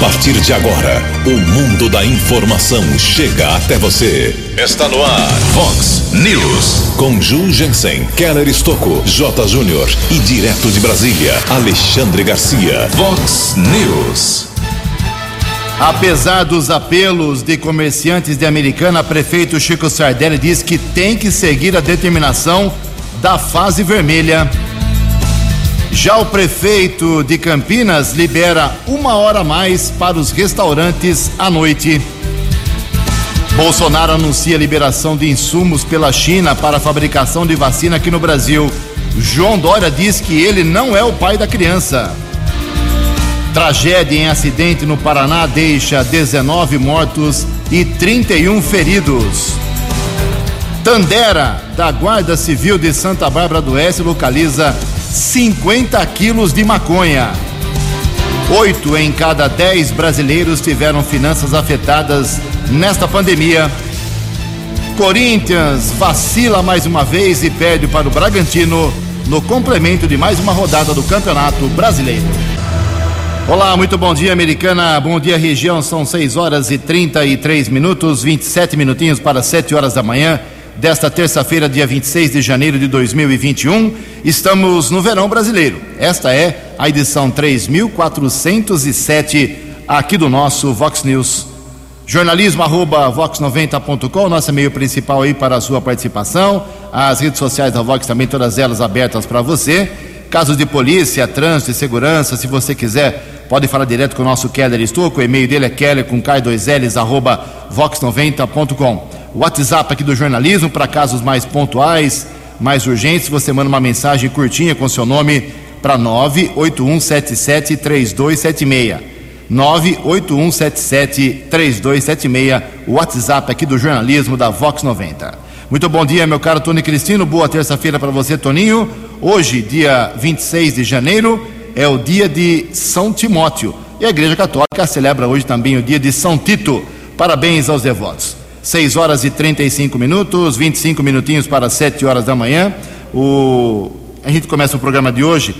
partir de agora, o mundo da informação chega até você. Está no ar, Fox News. Com Ju Jensen, Keller Estocco, J. Júnior e direto de Brasília, Alexandre Garcia. Fox News. Apesar dos apelos de comerciantes de Americana, prefeito Chico Sardelli diz que tem que seguir a determinação da fase vermelha. Já o prefeito de Campinas libera uma hora a mais para os restaurantes à noite. Bolsonaro anuncia liberação de insumos pela China para a fabricação de vacina aqui no Brasil. João Dória diz que ele não é o pai da criança. Tragédia em acidente no Paraná deixa 19 mortos e 31 feridos. Tandera, da Guarda Civil de Santa Bárbara do Oeste, localiza 50 quilos de maconha. Oito em cada dez brasileiros tiveram finanças afetadas nesta pandemia. Corinthians vacila mais uma vez e perde para o Bragantino no complemento de mais uma rodada do Campeonato Brasileiro. Olá, muito bom dia, americana. Bom dia, região. São 6 horas e 33 minutos, 27 minutinhos para 7 horas da manhã desta terça-feira, dia 26 de janeiro de 2021. Estamos no verão brasileiro. Esta é a edição 3407 aqui do nosso Vox News. Jornalismo arroba vox90.com, nosso e-mail principal aí para a sua participação. As redes sociais da Vox também, todas elas abertas para você. Casos de polícia, trânsito e segurança, se você quiser, pode falar direto com o nosso Keller Estouco. O e-mail dele é keller com k2ls arroba vox90.com. WhatsApp aqui do jornalismo para casos mais pontuais, mais urgentes. Você manda uma mensagem curtinha com seu nome para 981773276. 981773276, o WhatsApp aqui do jornalismo da Vox 90. Muito bom dia, meu caro Tony Cristino. Boa terça-feira para você, Toninho. Hoje, dia 26 de janeiro, é o dia de São Timóteo. E a Igreja Católica celebra hoje também o dia de São Tito. Parabéns aos devotos. 6 horas e 35 minutos, 25 minutinhos para 7 horas da manhã. O... A gente começa o programa de hoje,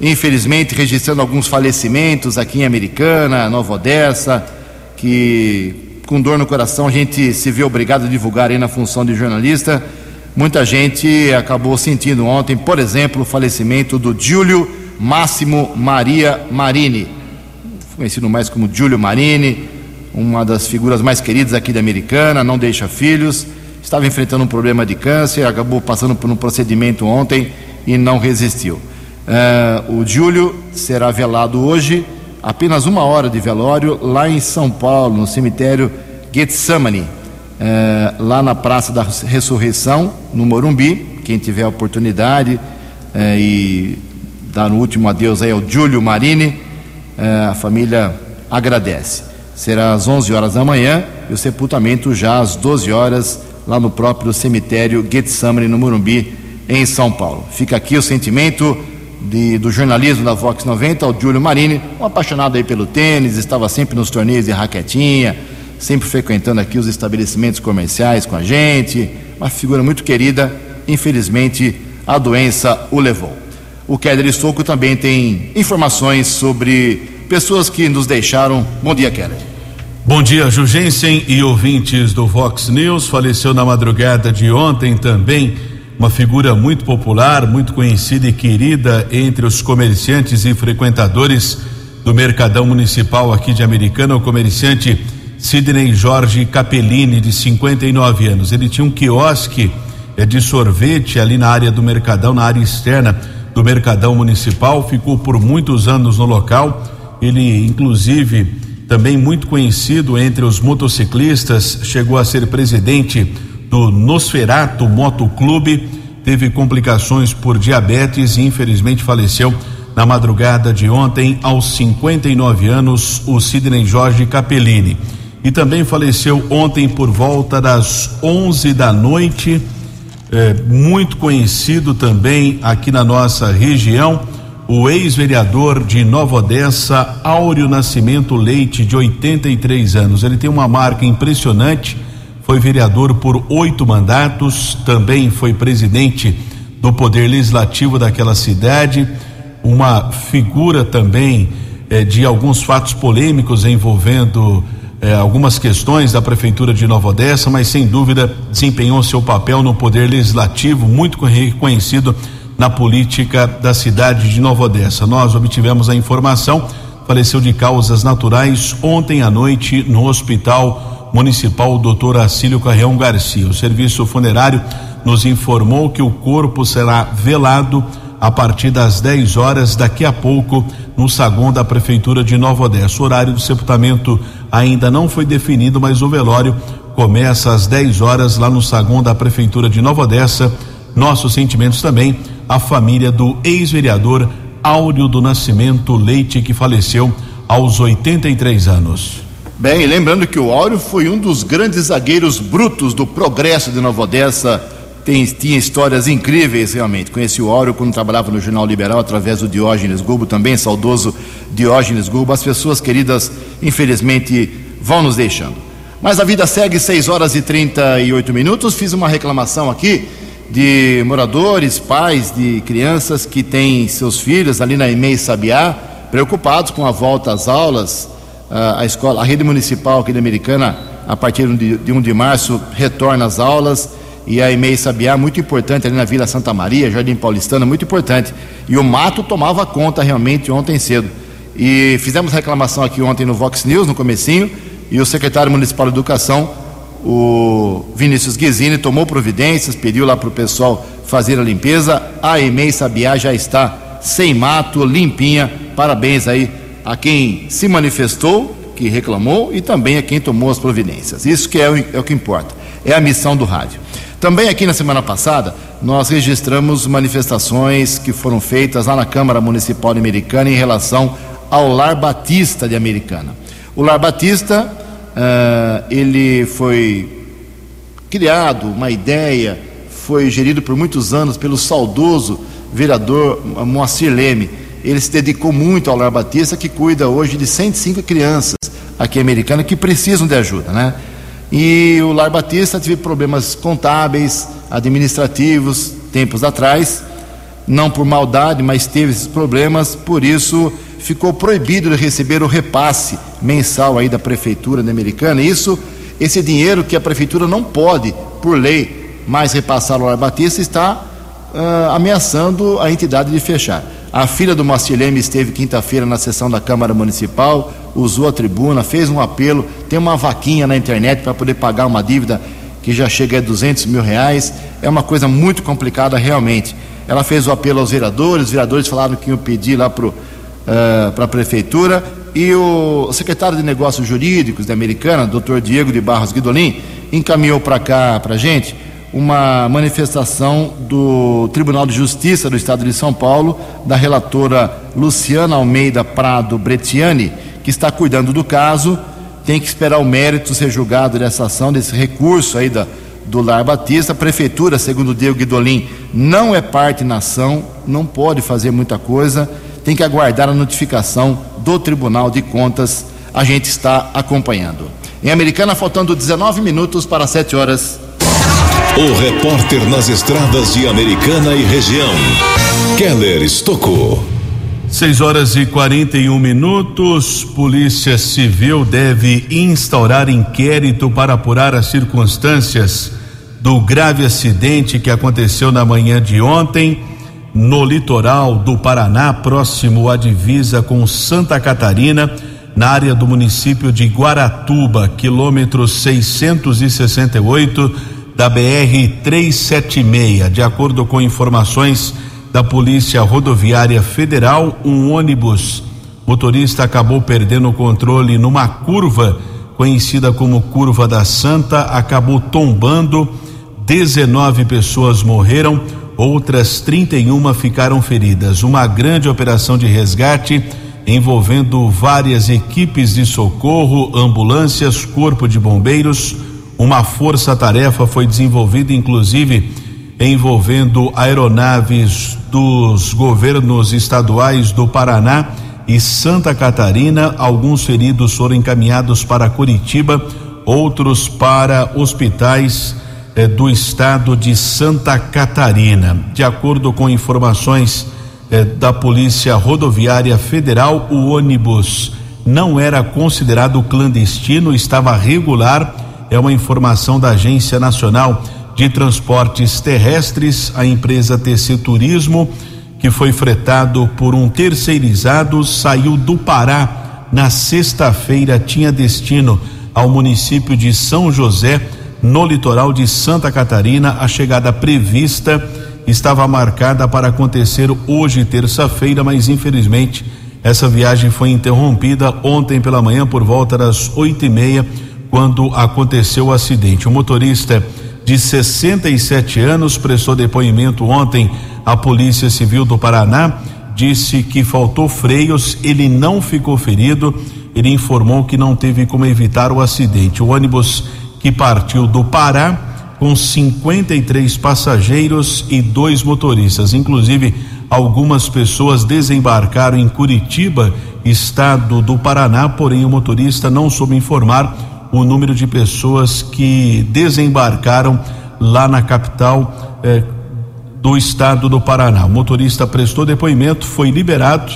infelizmente, registrando alguns falecimentos aqui em Americana, Nova Odessa, que com dor no coração a gente se vê obrigado a divulgar aí na função de jornalista. Muita gente acabou sentindo ontem, por exemplo, o falecimento do Giulio Máximo Maria Marini, conhecido mais como Giulio Marini, uma das figuras mais queridas aqui da Americana, não deixa filhos, estava enfrentando um problema de câncer, acabou passando por um procedimento ontem e não resistiu. Uh, o Júlio será velado hoje, apenas uma hora de velório, lá em São Paulo, no cemitério Getsemane, uh, lá na Praça da Ressurreição, no Morumbi. Quem tiver a oportunidade uh, e dar um último adeus aí ao Júlio Marini, a família agradece será às 11 horas da manhã e o sepultamento já às 12 horas lá no próprio cemitério Getsamane no Morumbi, em São Paulo. Fica aqui o sentimento de, do jornalismo da Vox 90 ao Júlio Marini, um apaixonado aí pelo tênis, estava sempre nos torneios de raquetinha, sempre frequentando aqui os estabelecimentos comerciais com a gente, uma figura muito querida, infelizmente a doença o levou. O Keller Estouco também tem informações sobre pessoas que nos deixaram. Bom dia, Keller. Bom dia, Jugensen e ouvintes do Vox News. Faleceu na madrugada de ontem também uma figura muito popular, muito conhecida e querida entre os comerciantes e frequentadores do Mercadão Municipal aqui de Americana, o comerciante Sidney Jorge Capellini, de 59 anos. Ele tinha um quiosque é, de sorvete ali na área do Mercadão, na área externa do Mercadão Municipal, ficou por muitos anos no local. Ele, inclusive, também muito conhecido entre os motociclistas, chegou a ser presidente do Nosferato Motoclube, teve complicações por diabetes e infelizmente faleceu na madrugada de ontem, aos 59 anos, o Sidney Jorge Capellini. E também faleceu ontem por volta das 11 da noite, é, muito conhecido também aqui na nossa região o ex-vereador de Nova Odessa, Áureo Nascimento Leite, de 83 anos. Ele tem uma marca impressionante, foi vereador por oito mandatos, também foi presidente do Poder Legislativo daquela cidade, uma figura também eh, de alguns fatos polêmicos envolvendo eh, algumas questões da Prefeitura de Nova Odessa, mas sem dúvida desempenhou seu papel no Poder Legislativo, muito reconhecido na política da cidade de Nova Odessa. Nós obtivemos a informação, faleceu de causas naturais ontem à noite no Hospital Municipal Dr. Acílio Carreão Garcia. O serviço funerário nos informou que o corpo será velado a partir das 10 horas daqui a pouco no saguão da prefeitura de Nova Odessa. O horário do sepultamento ainda não foi definido, mas o velório começa às 10 horas lá no saguão da prefeitura de Nova Odessa. Nossos sentimentos também à família do ex-vereador Áureo do Nascimento Leite que faleceu aos 83 anos. Bem, lembrando que o Áureo foi um dos grandes zagueiros brutos do progresso de Nova Odessa tem, tinha histórias incríveis realmente. Conheci o Áureo quando trabalhava no Jornal Liberal através do Diógenes Gulbo, também saudoso Diógenes Gulbo. As pessoas queridas, infelizmente, vão nos deixando. Mas a vida segue 6 horas e 38 minutos. Fiz uma reclamação aqui de moradores, pais de crianças que têm seus filhos ali na EMEI Sabiá, preocupados com a volta às aulas. A escola, a rede municipal aqui da Americana, a partir de 1 de março, retorna às aulas e a EMEI Sabiá, muito importante ali na Vila Santa Maria, Jardim Paulistana, muito importante. E o mato tomava conta realmente ontem cedo. E fizemos reclamação aqui ontem no Vox News, no comecinho, e o secretário municipal de Educação, o Vinícius Guizini, tomou providências, pediu lá para o pessoal fazer a limpeza. A EMEI Sabiá já está sem mato, limpinha. Parabéns aí a quem se manifestou, que reclamou, e também a quem tomou as providências. Isso que é o, é o que importa. É a missão do rádio. Também aqui na semana passada, nós registramos manifestações que foram feitas lá na Câmara Municipal de Americana em relação ao Lar Batista de Americana. O Lar Batista, uh, ele foi criado, uma ideia, foi gerido por muitos anos pelo saudoso vereador Moacir Leme. Ele se dedicou muito ao Lar Batista, que cuida hoje de 105 crianças aqui em Americana que precisam de ajuda, né? E o Lar Batista teve problemas contábeis, administrativos, tempos atrás, não por maldade, mas teve esses problemas, por isso ficou proibido de receber o repasse mensal aí da prefeitura Americana. Isso, esse dinheiro que a prefeitura não pode, por lei, mais repassar ao Lar Batista está uh, ameaçando a entidade de fechar. A filha do Mastileme esteve quinta-feira na sessão da Câmara Municipal, usou a tribuna, fez um apelo, tem uma vaquinha na internet para poder pagar uma dívida que já chega a 200 mil reais. É uma coisa muito complicada realmente. Ela fez o apelo aos vereadores, os vereadores falaram que iam pedir lá para uh, a prefeitura e o secretário de Negócios Jurídicos da Americana, doutor Diego de Barros Guidolin, encaminhou para cá, para a gente, uma manifestação do Tribunal de Justiça do Estado de São Paulo, da relatora Luciana Almeida Prado Bretiani, que está cuidando do caso. Tem que esperar o mérito ser julgado dessa ação, desse recurso aí da, do Lar Batista. A prefeitura, segundo Diego Guidolin, não é parte na ação, não pode fazer muita coisa, tem que aguardar a notificação do Tribunal de Contas. A gente está acompanhando. Em Americana, faltando 19 minutos para 7 horas. O repórter nas estradas de Americana e região, Keller Estocou. 6 horas e 41 minutos. Polícia Civil deve instaurar inquérito para apurar as circunstâncias do grave acidente que aconteceu na manhã de ontem no litoral do Paraná, próximo à divisa com Santa Catarina, na área do município de Guaratuba, quilômetro 668 da BR 376. De acordo com informações da Polícia Rodoviária Federal, um ônibus motorista acabou perdendo o controle numa curva conhecida como Curva da Santa, acabou tombando. 19 pessoas morreram, outras 31 ficaram feridas. Uma grande operação de resgate envolvendo várias equipes de socorro, ambulâncias, corpo de bombeiros uma força-tarefa foi desenvolvida, inclusive envolvendo aeronaves dos governos estaduais do Paraná e Santa Catarina. Alguns feridos foram encaminhados para Curitiba, outros para hospitais eh, do estado de Santa Catarina. De acordo com informações eh, da Polícia Rodoviária Federal. O ônibus não era considerado clandestino, estava regular. É uma informação da Agência Nacional de Transportes Terrestres, a empresa TC Turismo, que foi fretado por um terceirizado, saiu do Pará na sexta-feira, tinha destino ao município de São José, no litoral de Santa Catarina. A chegada prevista estava marcada para acontecer hoje, terça-feira, mas infelizmente essa viagem foi interrompida ontem pela manhã por volta das oito e meia, quando aconteceu o acidente. O motorista de 67 anos prestou depoimento ontem à Polícia Civil do Paraná, disse que faltou freios, ele não ficou ferido. Ele informou que não teve como evitar o acidente. O ônibus que partiu do Pará com 53 passageiros e dois motoristas. Inclusive, algumas pessoas desembarcaram em Curitiba, estado do Paraná, porém o motorista não soube informar o número de pessoas que desembarcaram lá na capital eh, do estado do Paraná. O motorista prestou depoimento, foi liberado.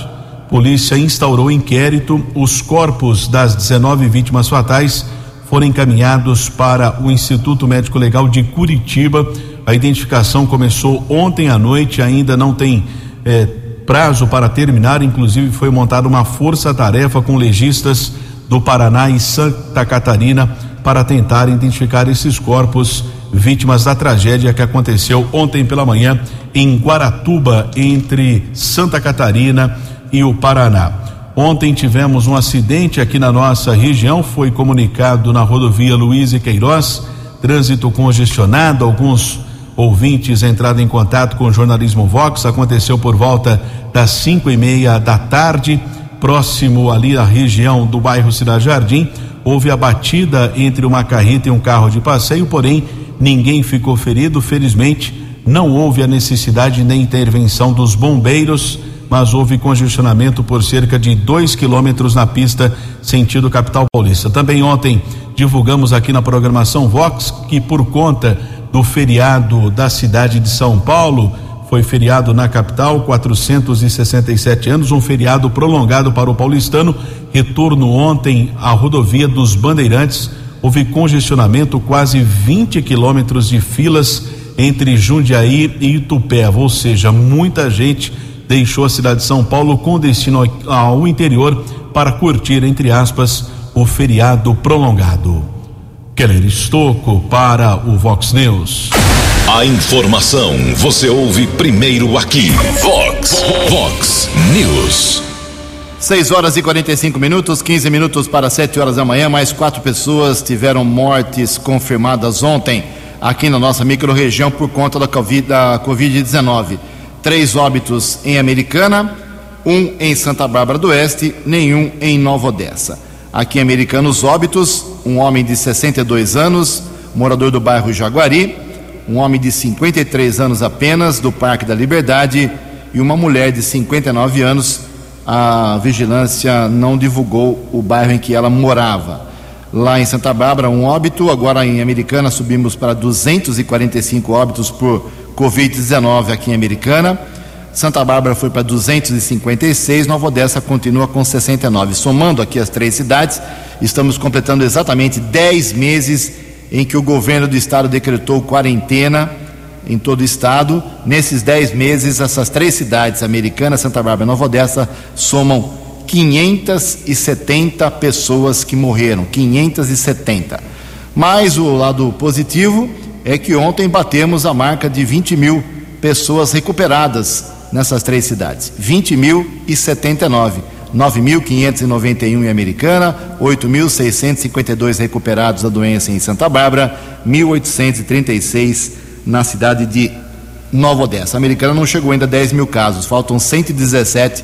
Polícia instaurou inquérito. Os corpos das 19 vítimas fatais foram encaminhados para o Instituto Médico Legal de Curitiba. A identificação começou ontem à noite, ainda não tem eh, prazo para terminar. Inclusive, foi montada uma força-tarefa com legistas do Paraná e Santa Catarina para tentar identificar esses corpos vítimas da tragédia que aconteceu ontem pela manhã em Guaratuba, entre Santa Catarina e o Paraná. Ontem tivemos um acidente aqui na nossa região, foi comunicado na rodovia Luiz e Queiroz, trânsito congestionado, alguns ouvintes entraram em contato com o jornalismo Vox, aconteceu por volta das cinco e meia da tarde, próximo ali à região do bairro Cidade Jardim, houve a batida entre uma carreta e um carro de passeio, porém ninguém ficou ferido, felizmente não houve a necessidade nem intervenção dos bombeiros mas houve congestionamento por cerca de dois quilômetros na pista sentido capital paulista. Também ontem divulgamos aqui na programação Vox que por conta do feriado da cidade de São Paulo, foi feriado na capital, 467 anos, um feriado prolongado para o paulistano. Retorno ontem à rodovia dos Bandeirantes, houve congestionamento, quase 20 quilômetros de filas entre Jundiaí e Itupeva, ou seja, muita gente deixou a cidade de São Paulo com destino ao interior para curtir, entre aspas, o feriado prolongado. Keller Estocco para o Vox News. A informação você ouve primeiro aqui. Vox, Vox News. 6 horas e 45 minutos, 15 minutos para 7 horas da manhã. Mais quatro pessoas tiveram mortes confirmadas ontem aqui na nossa microrregião por conta da Covid-19. Três óbitos em Americana, um em Santa Bárbara do Oeste, nenhum em Nova Odessa. Aqui em Americana, os óbitos: um homem de 62 anos, morador do bairro Jaguari, um homem de 53 anos apenas, do Parque da Liberdade, e uma mulher de 59 anos. A vigilância não divulgou o bairro em que ela morava. Lá em Santa Bárbara, um óbito, agora em Americana subimos para 245 óbitos por Covid-19 aqui em Americana. Santa Bárbara foi para 256, Nova Odessa continua com 69. Somando aqui as três cidades, estamos completando exatamente 10 meses em que o governo do estado decretou quarentena em todo o estado. Nesses 10 meses, essas três cidades, Americana, Santa Bárbara e Nova Odessa, somam 570 pessoas que morreram. 570. Mas o lado positivo é que ontem batemos a marca de 20 mil pessoas recuperadas nessas três cidades. 20 mil e 79. 9.591 em Americana, 8.652 recuperados da doença em Santa Bárbara, 1.836 na cidade de Nova Odessa. A Americana não chegou ainda a 10 mil casos, faltam 117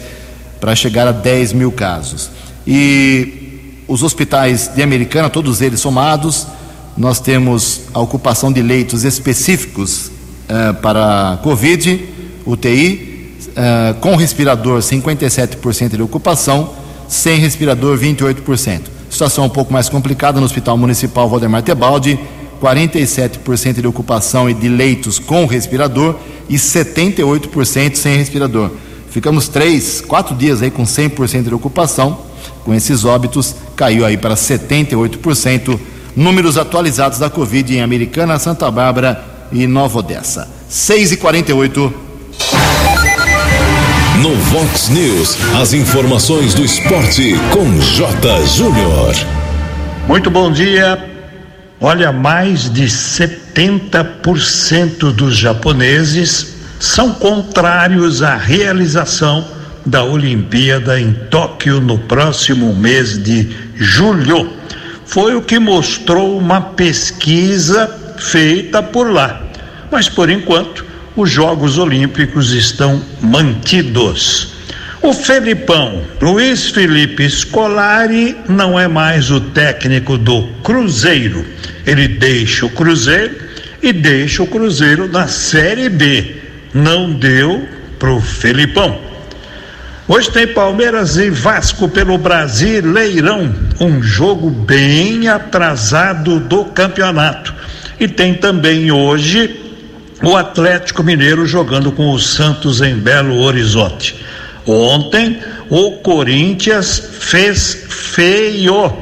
para chegar a 10 mil casos. E os hospitais de Americana, todos eles somados, nós temos a ocupação de leitos específicos uh, para Covid, UTI, eh, com respirador 57% de ocupação, sem respirador 28%. Situação um pouco mais complicada no Hospital Municipal Valdemar Tebaldi, 47% de ocupação e de leitos com respirador e 78% sem respirador. Ficamos três, quatro dias aí com 100% de ocupação. Com esses óbitos, caiu aí para 78%. Números atualizados da Covid em Americana, Santa Bárbara e Nova Odessa. 6 e 48 No Vox News, as informações do esporte com J. Júnior. Muito bom dia. Olha, mais de 70% dos japoneses são contrários à realização da Olimpíada em Tóquio no próximo mês de julho. Foi o que mostrou uma pesquisa feita por lá. Mas por enquanto, os Jogos Olímpicos estão mantidos. O Felipão, Luiz Felipe Scolari, não é mais o técnico do Cruzeiro. Ele deixa o Cruzeiro e deixa o Cruzeiro na Série B. Não deu pro Felipão. Hoje tem Palmeiras e Vasco pelo Brasileirão, um jogo bem atrasado do campeonato. E tem também hoje o Atlético Mineiro jogando com o Santos em Belo Horizonte. Ontem, o Corinthians fez feio.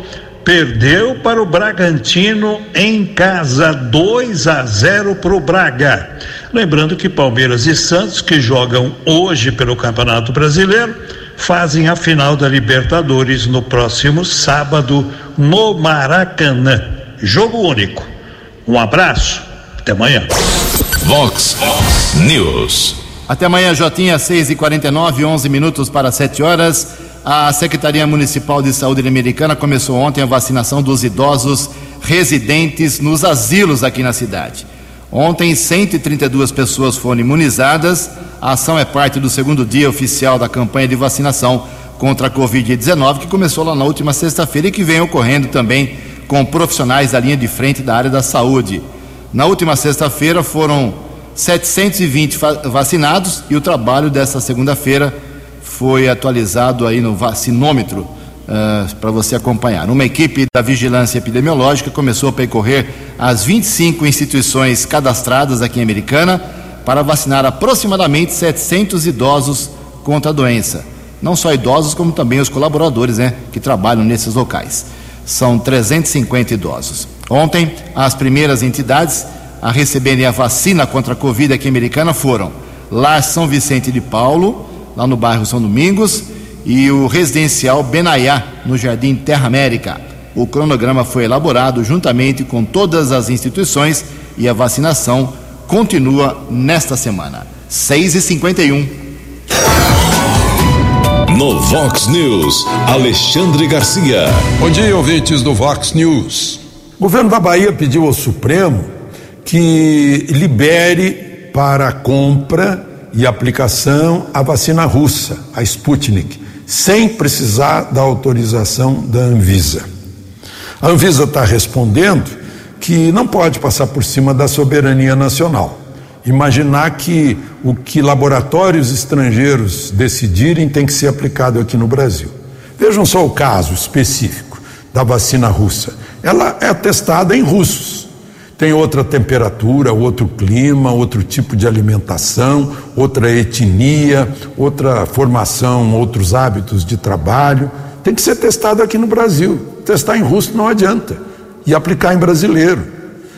Perdeu para o Bragantino em casa, 2 a 0 para o Braga. Lembrando que Palmeiras e Santos, que jogam hoje pelo Campeonato Brasileiro, fazem a final da Libertadores no próximo sábado no Maracanã. Jogo único. Um abraço, até amanhã. Vox News. Até amanhã, Jotinha, 6 e 49 11 minutos para 7 horas. A Secretaria Municipal de Saúde Americana começou ontem a vacinação dos idosos residentes nos asilos aqui na cidade. Ontem, 132 pessoas foram imunizadas. A ação é parte do segundo dia oficial da campanha de vacinação contra a Covid-19, que começou lá na última sexta-feira e que vem ocorrendo também com profissionais da linha de frente da área da saúde. Na última sexta-feira foram 720 vacinados e o trabalho dessa segunda-feira foi atualizado aí no vacinômetro uh, para você acompanhar. Uma equipe da Vigilância Epidemiológica começou a percorrer as 25 instituições cadastradas aqui em Americana para vacinar aproximadamente 700 idosos contra a doença. Não só idosos, como também os colaboradores né, que trabalham nesses locais. São 350 idosos. Ontem, as primeiras entidades a receberem a vacina contra a Covid aqui em Americana foram Lar São Vicente de Paulo, lá no bairro São Domingos, e o residencial Benaiá, no Jardim Terra América. O cronograma foi elaborado juntamente com todas as instituições e a vacinação continua nesta semana. 6 e 51 No Vox News, Alexandre Garcia. Bom dia, ouvintes do Vox News. O governo da Bahia pediu ao Supremo que libere para a compra e aplicação a vacina russa, a Sputnik, sem precisar da autorização da Anvisa. A Anvisa está respondendo que não pode passar por cima da soberania nacional. Imaginar que o que laboratórios estrangeiros decidirem tem que ser aplicado aqui no Brasil. Vejam só o caso específico da vacina russa. Ela é testada em russos tem outra temperatura, outro clima, outro tipo de alimentação, outra etnia, outra formação, outros hábitos de trabalho. Tem que ser testado aqui no Brasil. Testar em russo não adianta. E aplicar em brasileiro.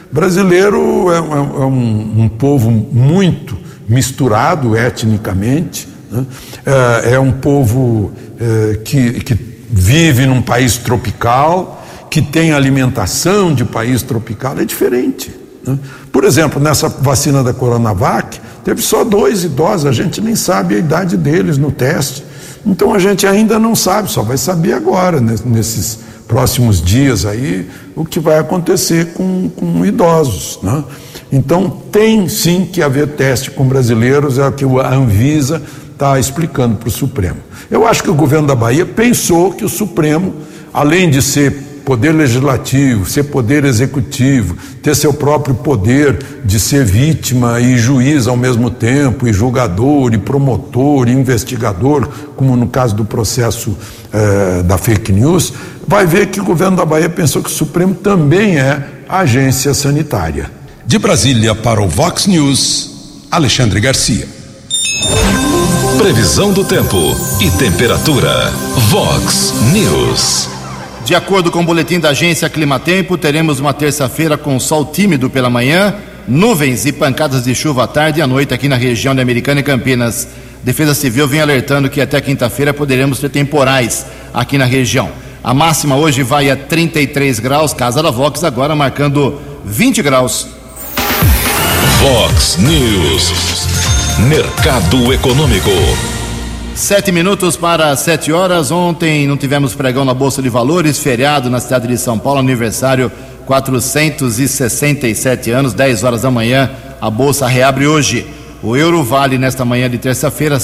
Brasileiro é, é, é um, um, povo muito misturado etnicamente, né? é, é, um povo é, que, que vive num país tropical que tem alimentação de país tropical é diferente. Né? Por exemplo, nessa vacina da Coronavac, teve só dois idosos, a gente nem sabe a idade deles no teste. Então a gente ainda não sabe, só vai saber agora, nesses próximos dias aí, o que vai acontecer com, com idosos. Né? Então tem sim que haver teste com brasileiros, é o que a Anvisa está explicando para o Supremo. Eu acho que o governo da Bahia pensou que o Supremo, além de ser poder legislativo, ser poder executivo, ter seu próprio poder de ser vítima e juiz ao mesmo tempo, e julgador, e promotor, e investigador, como no caso do processo eh, da fake news, vai ver que o governo da Bahia pensou que o Supremo também é agência sanitária. De Brasília para o Vox News, Alexandre Garcia. Previsão do tempo e temperatura. Vox News. De acordo com o boletim da agência Climatempo, teremos uma terça-feira com sol tímido pela manhã, nuvens e pancadas de chuva à tarde e à noite aqui na região de Americana e Campinas. Defesa Civil vem alertando que até quinta-feira poderemos ter temporais aqui na região. A máxima hoje vai a 33 graus, Casa da Vox agora marcando 20 graus. Vox News. Mercado Econômico. Sete minutos para sete horas. Ontem não tivemos pregão na Bolsa de Valores, feriado na cidade de São Paulo, aniversário 467 anos, 10 horas da manhã. A Bolsa reabre hoje. O euro vale nesta manhã de terça-feira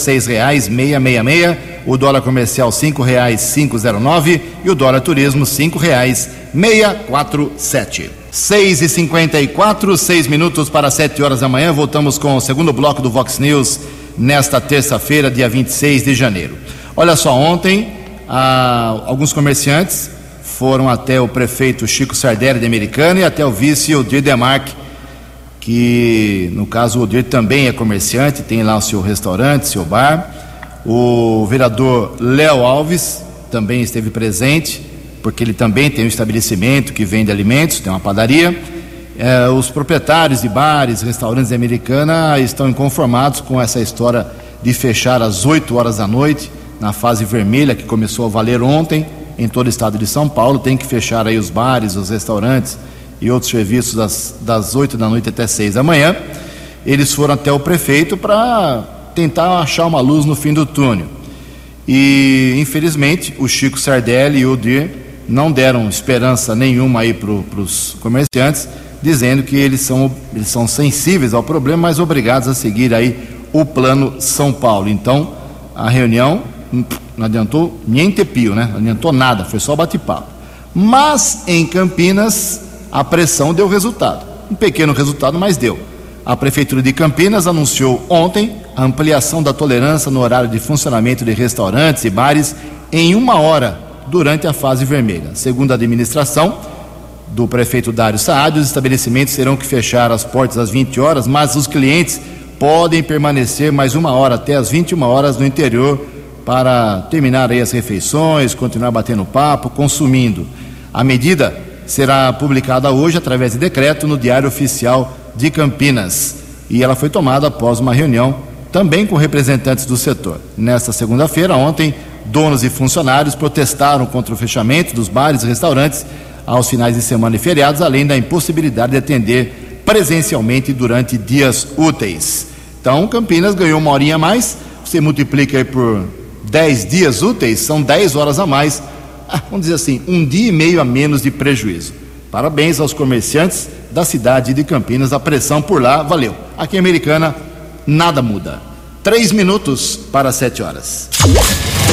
meia, meia. O dólar comercial zero nove e o dólar turismo quatro sete. Seis e cinquenta e quatro, seis minutos para sete horas da manhã. Voltamos com o segundo bloco do Vox News nesta terça-feira, dia 26 de janeiro. Olha só, ontem ah, alguns comerciantes foram até o prefeito Chico Sardelli de Americana e até o vice Odir Demarque que no caso o Odir também é comerciante, tem lá o seu restaurante, seu bar. O vereador Léo Alves também esteve presente, porque ele também tem um estabelecimento que vende alimentos, tem uma padaria. É, os proprietários de bares, restaurantes de Americana estão inconformados com essa história de fechar às 8 horas da noite, na fase vermelha que começou a valer ontem em todo o estado de São Paulo. Tem que fechar aí os bares, os restaurantes e outros serviços das, das 8 da noite até 6 da manhã. Eles foram até o prefeito para tentar achar uma luz no fim do túnel. E, infelizmente, o Chico Sardelli e o Dir não deram esperança nenhuma aí para os comerciantes, dizendo que eles são, eles são sensíveis ao problema, mas obrigados a seguir aí o plano São Paulo. Então, a reunião não adiantou nem pio, né? Não adiantou nada, foi só bate-papo. Mas em Campinas, a pressão deu resultado. Um pequeno resultado, mas deu. A Prefeitura de Campinas anunciou ontem a ampliação da tolerância no horário de funcionamento de restaurantes e bares em uma hora durante a fase vermelha. Segundo a administração do prefeito Dário Saad, os estabelecimentos terão que fechar as portas às 20 horas, mas os clientes podem permanecer mais uma hora até às 21 horas no interior para terminar as refeições, continuar batendo papo, consumindo. A medida será publicada hoje através de decreto no Diário Oficial de Campinas. E ela foi tomada após uma reunião também com representantes do setor. Nesta segunda-feira, ontem, donos e funcionários protestaram contra o fechamento dos bares e restaurantes aos finais de semana e feriados, além da impossibilidade de atender presencialmente durante dias úteis. Então, Campinas ganhou uma horinha a mais, você multiplica por 10 dias úteis, são 10 horas a mais ah, vamos dizer assim, um dia e meio a menos de prejuízo. Parabéns aos comerciantes da cidade de Campinas, a pressão por lá valeu. Aqui em Americana, nada muda. Três minutos para sete horas.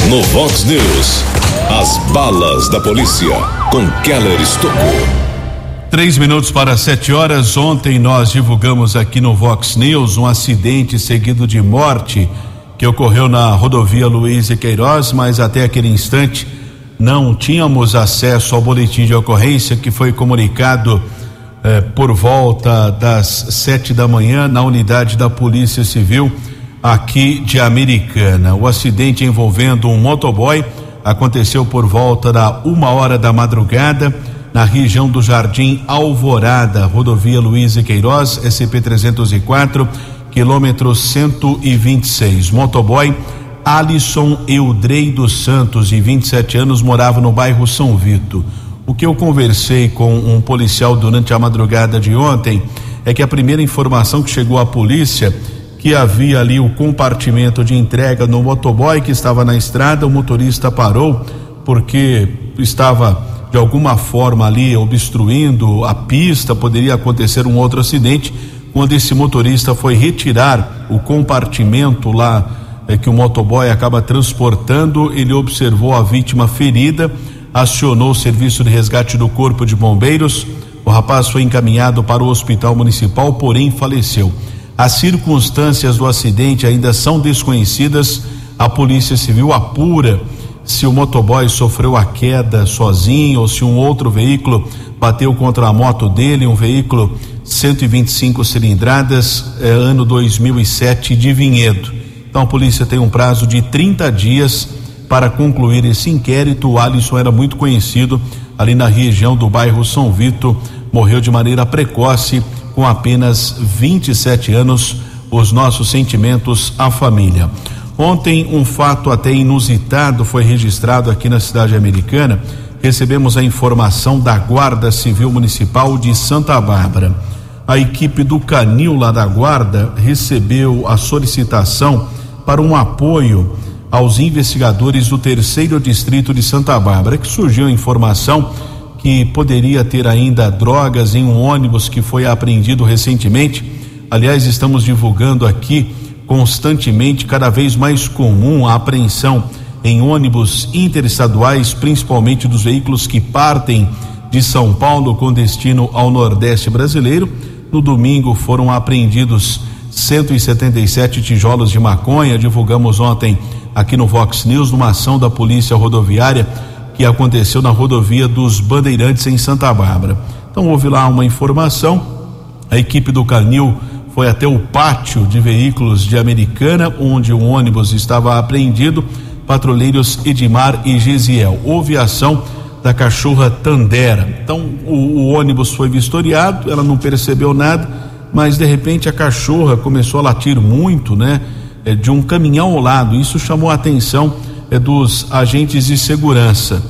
No Vox News, as balas da polícia com Keller Estocou. Três minutos para sete horas. Ontem nós divulgamos aqui no Vox News um acidente seguido de morte que ocorreu na rodovia Luiz e Queiroz, mas até aquele instante não tínhamos acesso ao boletim de ocorrência que foi comunicado eh, por volta das sete da manhã na unidade da Polícia Civil aqui de Americana. O acidente envolvendo um motoboy aconteceu por volta da uma hora da madrugada na região do Jardim Alvorada, rodovia Luiz e Queiroz, SP 304, quilômetro 126. Motoboy Alisson Eudrei dos Santos, de 27 anos, morava no bairro São Vito. O que eu conversei com um policial durante a madrugada de ontem é que a primeira informação que chegou à polícia que havia ali o compartimento de entrega no motoboy que estava na estrada, o motorista parou porque estava de alguma forma ali obstruindo a pista, poderia acontecer um outro acidente. Quando esse motorista foi retirar o compartimento lá é, que o motoboy acaba transportando, ele observou a vítima ferida, acionou o serviço de resgate do Corpo de Bombeiros. O rapaz foi encaminhado para o hospital municipal, porém faleceu. As circunstâncias do acidente ainda são desconhecidas. A Polícia Civil apura se o motoboy sofreu a queda sozinho ou se um outro veículo bateu contra a moto dele, um veículo 125 cilindradas, é, ano 2007 de Vinhedo Então a polícia tem um prazo de 30 dias para concluir esse inquérito. O Alisson era muito conhecido ali na região do bairro São Vito, morreu de maneira precoce com apenas 27 anos. Os nossos sentimentos à família. Ontem, um fato até inusitado foi registrado aqui na cidade americana. Recebemos a informação da Guarda Civil Municipal de Santa Bárbara. A equipe do Canil lá da Guarda recebeu a solicitação para um apoio aos investigadores do terceiro distrito de Santa Bárbara, que surgiu a informação que poderia ter ainda drogas em um ônibus que foi apreendido recentemente. Aliás, estamos divulgando aqui constantemente, cada vez mais comum a apreensão em ônibus interestaduais, principalmente dos veículos que partem de São Paulo com destino ao Nordeste brasileiro. No domingo foram apreendidos 177 tijolos de maconha. Divulgamos ontem aqui no Vox News, numa ação da Polícia Rodoviária que aconteceu na rodovia dos Bandeirantes em Santa Bárbara. Então houve lá uma informação, a equipe do Canil foi até o pátio de veículos de Americana, onde um ônibus estava apreendido, patrulheiros Edmar e Gisiel. Houve ação da cachorra Tandera. Então o, o ônibus foi vistoriado, ela não percebeu nada, mas de repente a cachorra começou a latir muito, né? É, de um caminhão ao lado. Isso chamou a atenção dos agentes de segurança.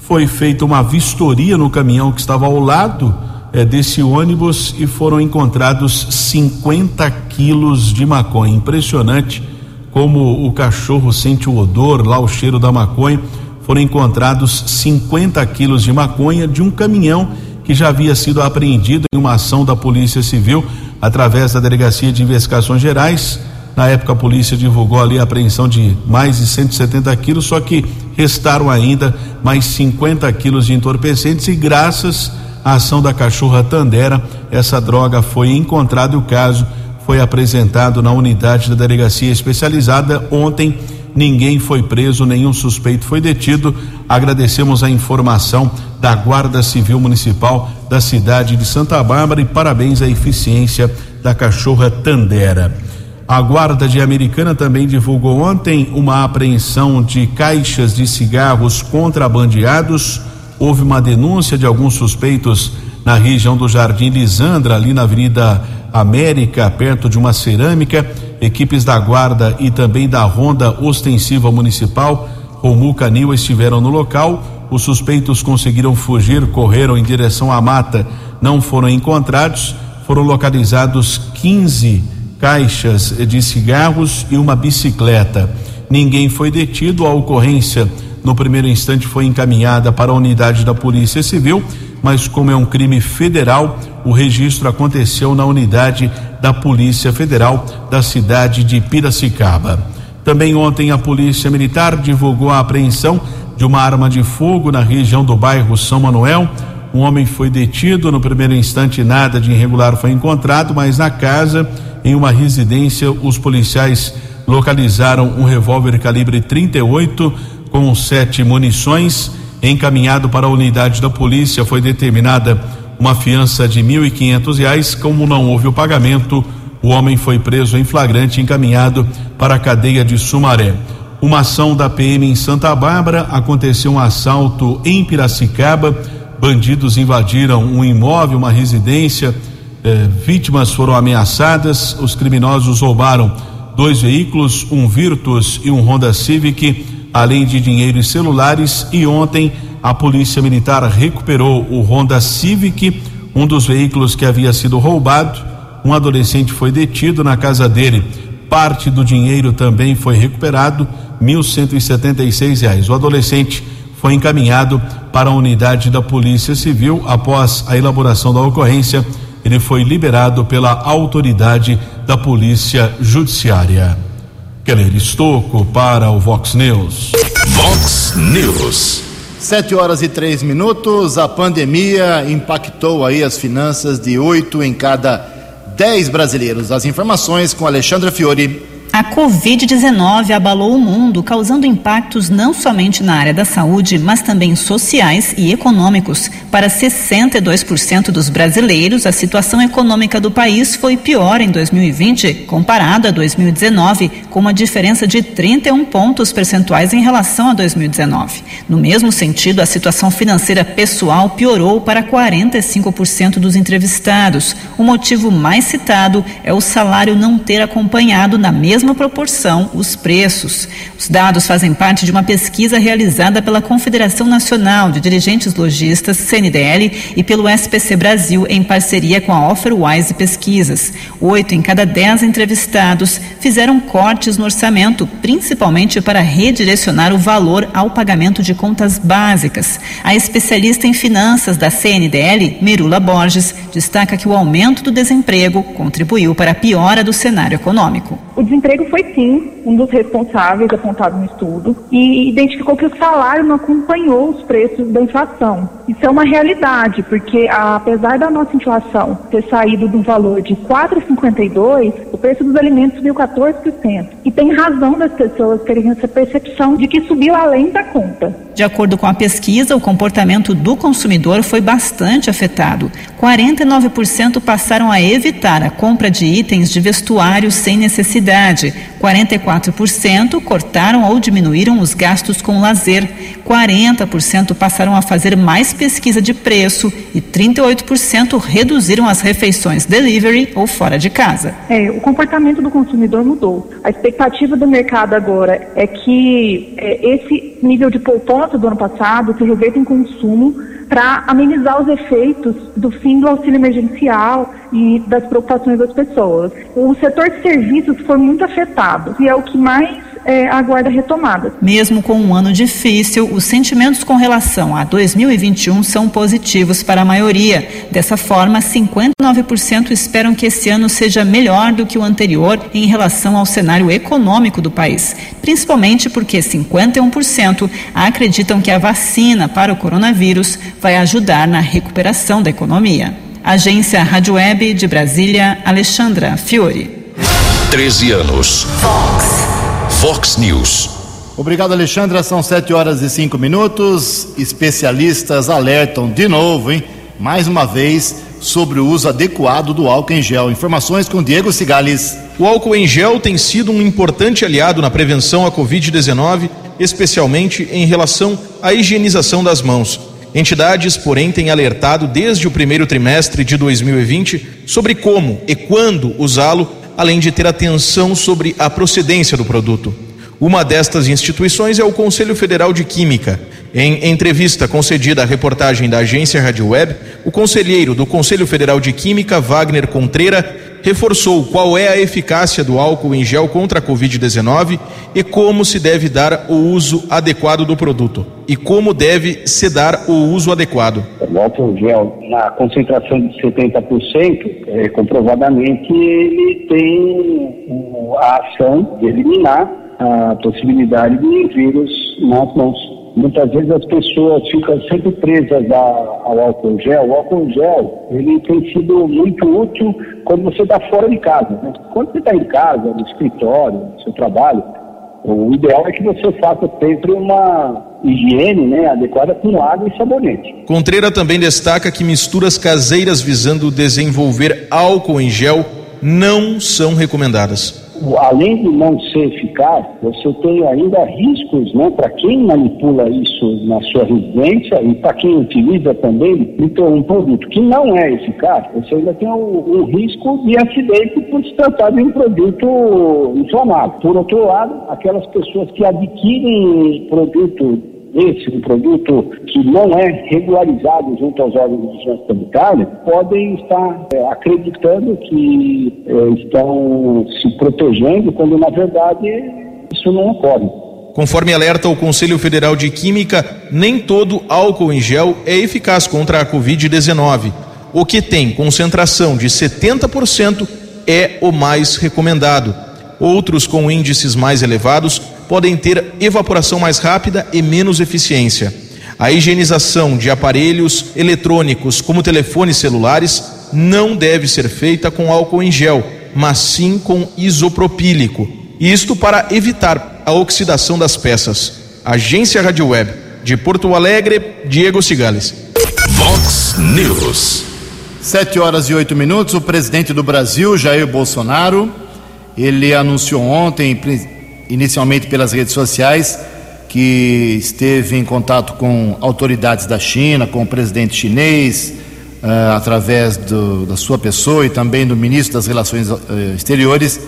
Foi feita uma vistoria no caminhão que estava ao lado é, desse ônibus e foram encontrados 50 quilos de maconha. Impressionante como o cachorro sente o odor, lá o cheiro da maconha. Foram encontrados 50 quilos de maconha de um caminhão que já havia sido apreendido em uma ação da Polícia Civil através da Delegacia de Investigações Gerais na época a polícia divulgou ali a apreensão de mais de 170 quilos, só que restaram ainda mais 50 quilos de entorpecentes e graças à ação da cachorra Tandera, essa droga foi encontrada e o caso foi apresentado na unidade da delegacia especializada. Ontem ninguém foi preso, nenhum suspeito foi detido. Agradecemos a informação da Guarda Civil Municipal da cidade de Santa Bárbara e parabéns à eficiência da cachorra Tandera. A Guarda de Americana também divulgou ontem uma apreensão de caixas de cigarros contrabandeados. Houve uma denúncia de alguns suspeitos na região do Jardim Lisandra, ali na Avenida América, perto de uma cerâmica. Equipes da Guarda e também da Ronda Ostensiva Municipal, Romu Canil, estiveram no local. Os suspeitos conseguiram fugir, correram em direção à mata, não foram encontrados. Foram localizados 15 caixas de cigarros e uma bicicleta. Ninguém foi detido. A ocorrência, no primeiro instante, foi encaminhada para a unidade da Polícia Civil, mas como é um crime federal, o registro aconteceu na unidade da Polícia Federal da cidade de Piracicaba. Também ontem a Polícia Militar divulgou a apreensão de uma arma de fogo na região do bairro São Manuel. Um homem foi detido, no primeiro instante nada de irregular foi encontrado, mas na casa em uma residência, os policiais localizaram um revólver calibre 38 com sete munições. Encaminhado para a unidade da polícia, foi determinada uma fiança de R$ 1.500. Como não houve o pagamento, o homem foi preso em flagrante e encaminhado para a cadeia de Sumaré. Uma ação da PM em Santa Bárbara aconteceu um assalto em Piracicaba. Bandidos invadiram um imóvel, uma residência eh, vítimas foram ameaçadas, os criminosos roubaram dois veículos, um Virtus e um Honda Civic, além de dinheiro e celulares. E ontem a Polícia Militar recuperou o Honda Civic, um dos veículos que havia sido roubado. Um adolescente foi detido na casa dele. Parte do dinheiro também foi recuperado, seis reais. O adolescente foi encaminhado para a unidade da Polícia Civil após a elaboração da ocorrência ele foi liberado pela autoridade da Polícia Judiciária. Keller Estocco para o Vox News. Vox News. Sete horas e três minutos. A pandemia impactou aí as finanças de oito em cada dez brasileiros. As informações com Alexandra Fiore. A Covid-19 abalou o mundo, causando impactos não somente na área da saúde, mas também sociais e econômicos. Para 62% dos brasileiros, a situação econômica do país foi pior em 2020, comparado a 2019, com uma diferença de 31 pontos percentuais em relação a 2019. No mesmo sentido, a situação financeira pessoal piorou para 45% dos entrevistados. O motivo mais citado é o salário não ter acompanhado na mesma mesma proporção os preços. Os dados fazem parte de uma pesquisa realizada pela Confederação Nacional de Dirigentes Logistas, CNDL, e pelo SPC Brasil, em parceria com a Offerwise Pesquisas. Oito em cada dez entrevistados fizeram cortes no orçamento, principalmente para redirecionar o valor ao pagamento de contas básicas. A especialista em finanças da CNDL, Merula Borges, destaca que o aumento do desemprego contribuiu para a piora do cenário econômico. O desemprego foi sim um dos responsáveis apontado no estudo e identificou que o salário não acompanhou os preços da inflação. Isso é uma realidade, porque apesar da nossa inflação ter saído do valor de 4,52, o preço dos alimentos subiu 14%. E tem razão das pessoas terem essa percepção de que subiu além da conta. De acordo com a pesquisa, o comportamento do consumidor foi bastante afetado. 49% passaram a evitar a compra de itens de vestuário sem necessidade 44% cortaram ou diminuíram os gastos com lazer, 40% passaram a fazer mais pesquisa de preço e 38% reduziram as refeições delivery ou fora de casa. É, o comportamento do consumidor mudou. A expectativa do mercado agora é que é, esse nível de poupança do ano passado se reverta em consumo para amenizar os efeitos do fim do auxílio emergencial e das preocupações das pessoas. O setor de serviços foi muito afetado e é o que mais é, aguarda retomada. Mesmo com um ano difícil, os sentimentos com relação a 2021 são positivos para a maioria. Dessa forma, 59% esperam que esse ano seja melhor do que o anterior em relação ao cenário econômico do país, principalmente porque 51% acreditam que a vacina para o coronavírus vai ajudar na recuperação da economia. Agência Rádio Web de Brasília, Alexandra Fiore. 13 anos. Fox. Fox News. Obrigado, Alexandra. São 7 horas e 5 minutos. Especialistas alertam de novo, hein? Mais uma vez, sobre o uso adequado do álcool em gel. Informações com Diego Cigales. O álcool em gel tem sido um importante aliado na prevenção à Covid-19, especialmente em relação à higienização das mãos. Entidades, porém, têm alertado desde o primeiro trimestre de 2020 sobre como e quando usá-lo além de ter atenção sobre a procedência do produto. Uma destas instituições é o Conselho Federal de Química. Em entrevista concedida à reportagem da agência Rádio Web, o conselheiro do Conselho Federal de Química, Wagner Contreira, reforçou qual é a eficácia do álcool em gel contra a Covid-19 e como se deve dar o uso adequado do produto. E como deve se dar o uso adequado. O álcool gel, na concentração de 70%, é, comprovadamente ele tem a ação de eliminar a possibilidade de vírus nas mãos. Muitas vezes as pessoas ficam sempre presas ao álcool gel. O álcool gel, ele tem sido muito útil quando você está fora de casa. Né? Quando você está em casa, no escritório, no seu trabalho, o ideal é que você faça sempre uma higiene né, adequada com água e sabonete. Contreira também destaca que misturas caseiras visando desenvolver álcool em gel não são recomendadas além de não ser eficaz, você tem ainda riscos né, para quem manipula isso na sua residência e para quem utiliza também então, um produto que não é eficaz, você ainda tem um risco de acidente por se tratar de um produto inflamável. Por outro lado, aquelas pessoas que adquirem produto esse um produto que não é regularizado junto aos órgãos de vigilância sanitária, podem estar é, acreditando que é, estão se protegendo, quando na verdade isso não ocorre. Conforme alerta o Conselho Federal de Química, nem todo álcool em gel é eficaz contra a Covid-19. O que tem concentração de 70% é o mais recomendado. Outros com índices mais elevados podem ter evaporação mais rápida e menos eficiência. A higienização de aparelhos eletrônicos, como telefones celulares, não deve ser feita com álcool em gel, mas sim com isopropílico. isto para evitar a oxidação das peças. Agência Rádio Web de Porto Alegre, Diego Cigales. Vox News. Sete horas e oito minutos. O presidente do Brasil, Jair Bolsonaro, ele anunciou ontem, inicialmente pelas redes sociais, que esteve em contato com autoridades da China, com o presidente chinês, uh, através do, da sua pessoa e também do ministro das Relações uh, Exteriores,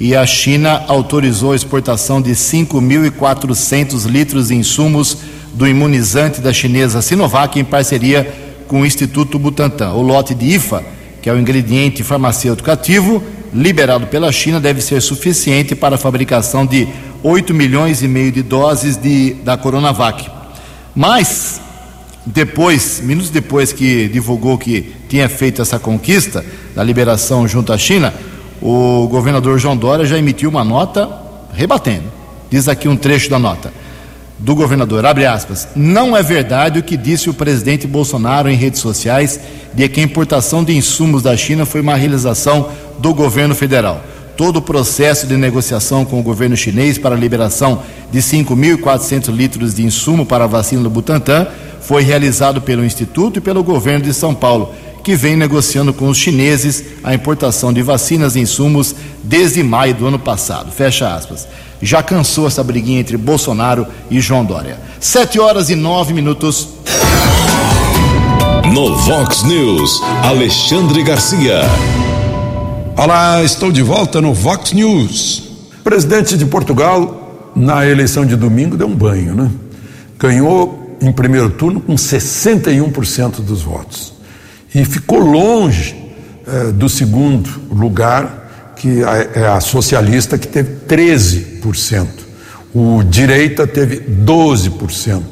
e a China autorizou a exportação de 5.400 litros de insumos do imunizante da chinesa Sinovac em parceria com o Instituto Butantan. O lote de IFA, que é o ingrediente farmacêutico ativo, liberado pela China, deve ser suficiente para a fabricação de 8 milhões e meio de doses de, da Coronavac. Mas, depois, minutos depois que divulgou que tinha feito essa conquista da liberação junto à China, o governador João Dória já emitiu uma nota rebatendo. Diz aqui um trecho da nota do governador, abre aspas, não é verdade o que disse o presidente Bolsonaro em redes sociais de que a importação de insumos da China foi uma realização do governo federal todo o processo de negociação com o governo chinês para a liberação de 5.400 litros de insumo para a vacina do Butantan foi realizado pelo Instituto e pelo governo de São Paulo, que vem negociando com os chineses a importação de vacinas e insumos desde maio do ano passado. Fecha aspas. Já cansou essa briguinha entre Bolsonaro e João Dória. Sete horas e nove minutos. No Vox News, Alexandre Garcia. Olá, estou de volta no Vox News. O presidente de Portugal, na eleição de domingo, deu um banho, né? Ganhou em primeiro turno com 61% dos votos. E ficou longe eh, do segundo lugar, que é a socialista, que teve 13%. O direita teve 12%.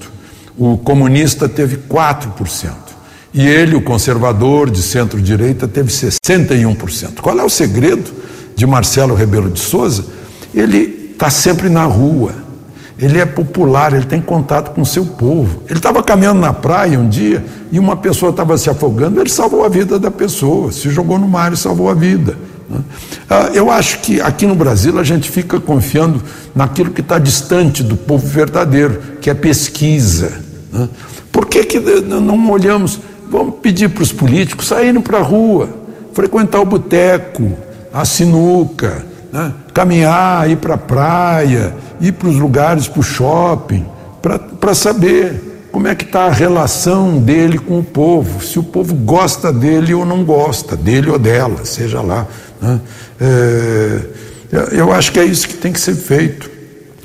O comunista teve 4%. E ele, o conservador de centro-direita, teve 61%. Qual é o segredo de Marcelo Rebelo de Souza? Ele está sempre na rua, ele é popular, ele tem contato com o seu povo. Ele estava caminhando na praia um dia e uma pessoa estava se afogando, ele salvou a vida da pessoa, se jogou no mar e salvou a vida. Né? Ah, eu acho que aqui no Brasil a gente fica confiando naquilo que está distante do povo verdadeiro, que é pesquisa. Né? Por que, que não olhamos? Vamos pedir para os políticos saírem para a rua, frequentar o boteco, a sinuca, né? caminhar, ir para a praia, ir para os lugares, para o shopping, para saber como é que está a relação dele com o povo, se o povo gosta dele ou não gosta, dele ou dela, seja lá. Né? É, eu acho que é isso que tem que ser feito.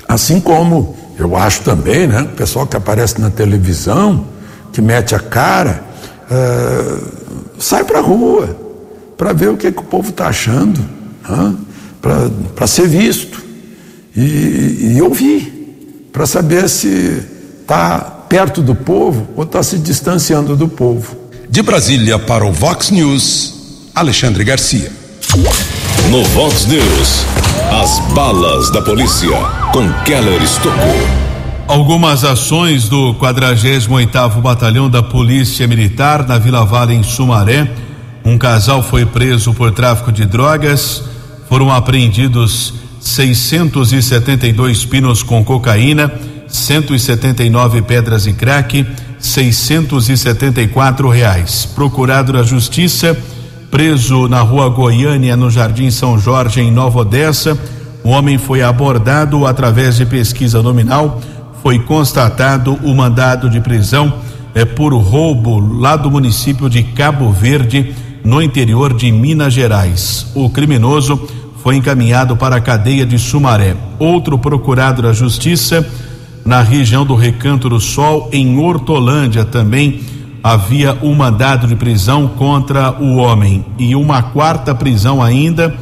Assim como eu acho também, né, o pessoal que aparece na televisão, que mete a cara, é, sai para a rua para ver o que, que o povo está achando, né? para ser visto e, e ouvir, para saber se está perto do povo ou está se distanciando do povo. De Brasília para o Vox News, Alexandre Garcia. No Vox News, as balas da polícia com Keller Estocou. Algumas ações do 48º Batalhão da Polícia Militar na Vila Vale em Sumaré. Um casal foi preso por tráfico de drogas. Foram apreendidos 672 pinos com cocaína, 179 pedras e crack, 674 reais. Procurado da Justiça, preso na Rua Goiânia, no Jardim São Jorge, em Nova Odessa. O homem foi abordado através de pesquisa nominal foi constatado o mandado de prisão é, por roubo lá do município de Cabo Verde, no interior de Minas Gerais. O criminoso foi encaminhado para a cadeia de Sumaré. Outro procurado da Justiça, na região do Recanto do Sol, em Hortolândia, também havia um mandado de prisão contra o homem. E uma quarta prisão ainda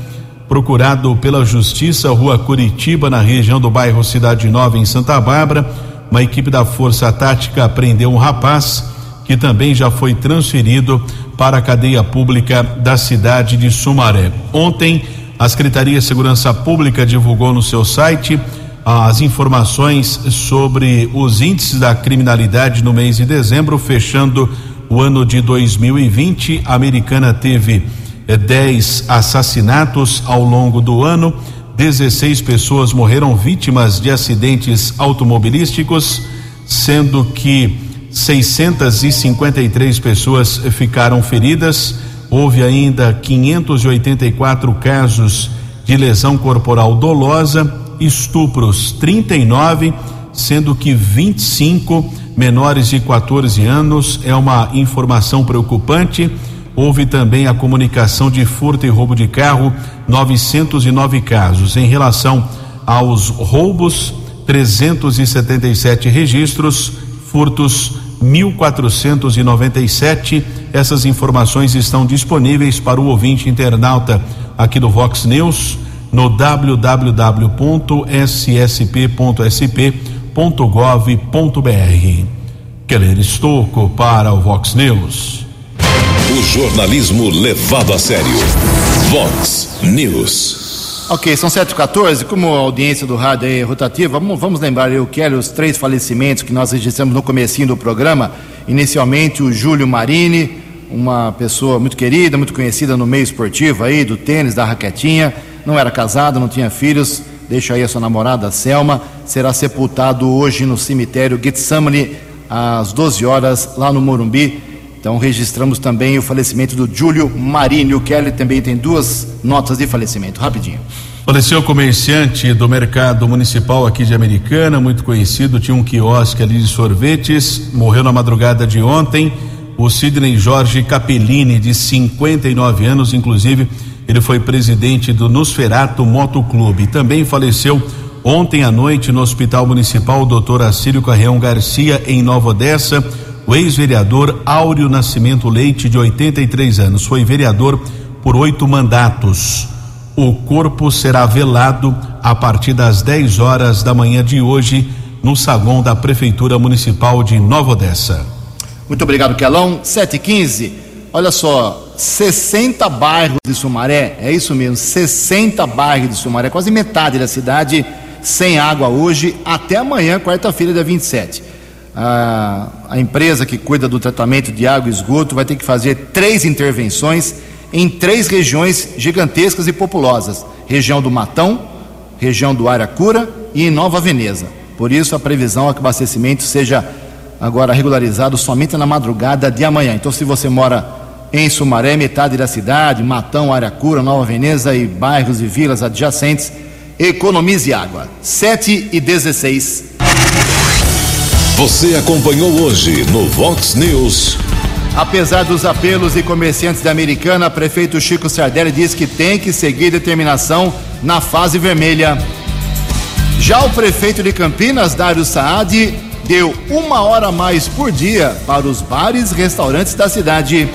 procurado pela Justiça, Rua Curitiba, na região do bairro Cidade Nova, em Santa Bárbara. Uma equipe da Força Tática prendeu um rapaz que também já foi transferido para a cadeia pública da cidade de Sumaré. Ontem, a Secretaria de Segurança Pública divulgou no seu site as informações sobre os índices da criminalidade no mês de dezembro, fechando o ano de 2020. A americana teve 10 assassinatos ao longo do ano, 16 pessoas morreram vítimas de acidentes automobilísticos, sendo que 653 pessoas ficaram feridas. Houve ainda 584 casos de lesão corporal dolosa, estupros 39, sendo que 25 menores de 14 anos. É uma informação preocupante. Houve também a comunicação de furto e roubo de carro, 909 casos. Em relação aos roubos, 377 registros, furtos 1497. Essas informações estão disponíveis para o ouvinte internauta aqui do Vox News no www.ssp.sp.gov.br. Keller Estocco para o Vox News. O jornalismo levado a sério. Vox News. Ok, são 7h14, como a audiência do rádio é rotativa, vamos, vamos lembrar, eu quero os três falecimentos que nós registramos no comecinho do programa. Inicialmente o Júlio Marini, uma pessoa muito querida, muito conhecida no meio esportivo aí, do tênis, da raquetinha, não era casado, não tinha filhos, deixa aí a sua namorada, Selma, será sepultado hoje no cemitério Getsemane, às 12 horas, lá no Morumbi. Então registramos também o falecimento do Júlio Marini. O Kelly também tem duas notas de falecimento. Rapidinho. Faleceu comerciante do mercado municipal aqui de Americana, muito conhecido, tinha um quiosque ali de sorvetes, morreu na madrugada de ontem. O Sidney Jorge Capellini, de 59 anos, inclusive, ele foi presidente do Nosferato Motoclube. Também faleceu ontem à noite no Hospital Municipal o doutor Assírio Carreão Garcia, em Nova Odessa o ex-vereador Áureo Nascimento Leite, de 83 anos, foi vereador por oito mandatos. O corpo será velado a partir das 10 horas da manhã de hoje no saguão da Prefeitura Municipal de Nova Odessa. Muito obrigado, Kelão. 715. Olha só, 60 bairros de Sumaré, é isso mesmo, 60 bairros de Sumaré, quase metade da cidade sem água hoje, até amanhã, quarta-feira, dia 27 a, a empresa que cuida do tratamento de água e esgoto vai ter que fazer três intervenções em três regiões gigantescas e populosas: região do Matão, região do Aracura e em Nova Veneza. Por isso, a previsão é que o abastecimento seja agora regularizado somente na madrugada de amanhã. Então, se você mora em Sumaré, metade da cidade, Matão, Aracura, Nova Veneza e bairros e vilas adjacentes, economize água. 7 e 16. Você acompanhou hoje no Vox News. Apesar dos apelos de comerciantes da Americana, prefeito Chico Sardelli diz que tem que seguir determinação na fase vermelha. Já o prefeito de Campinas, Dário Saad, deu uma hora a mais por dia para os bares e restaurantes da cidade.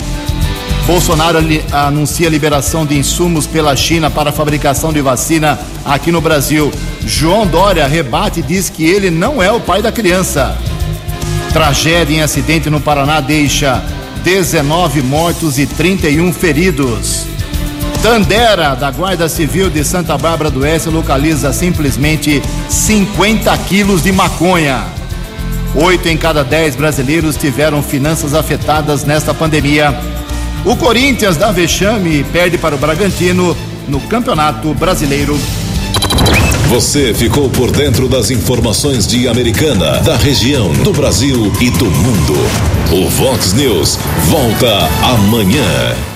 Bolsonaro anuncia a liberação de insumos pela China para a fabricação de vacina aqui no Brasil. João Dória rebate e diz que ele não é o pai da criança. Tragédia em acidente no Paraná deixa 19 mortos e 31 feridos. Tandera, da Guarda Civil de Santa Bárbara do Oeste, localiza simplesmente 50 quilos de maconha. Oito em cada dez brasileiros tiveram finanças afetadas nesta pandemia. O Corinthians da Vexame perde para o Bragantino no Campeonato Brasileiro. Você ficou por dentro das informações de Americana, da região, do Brasil e do mundo. O Vox News volta amanhã.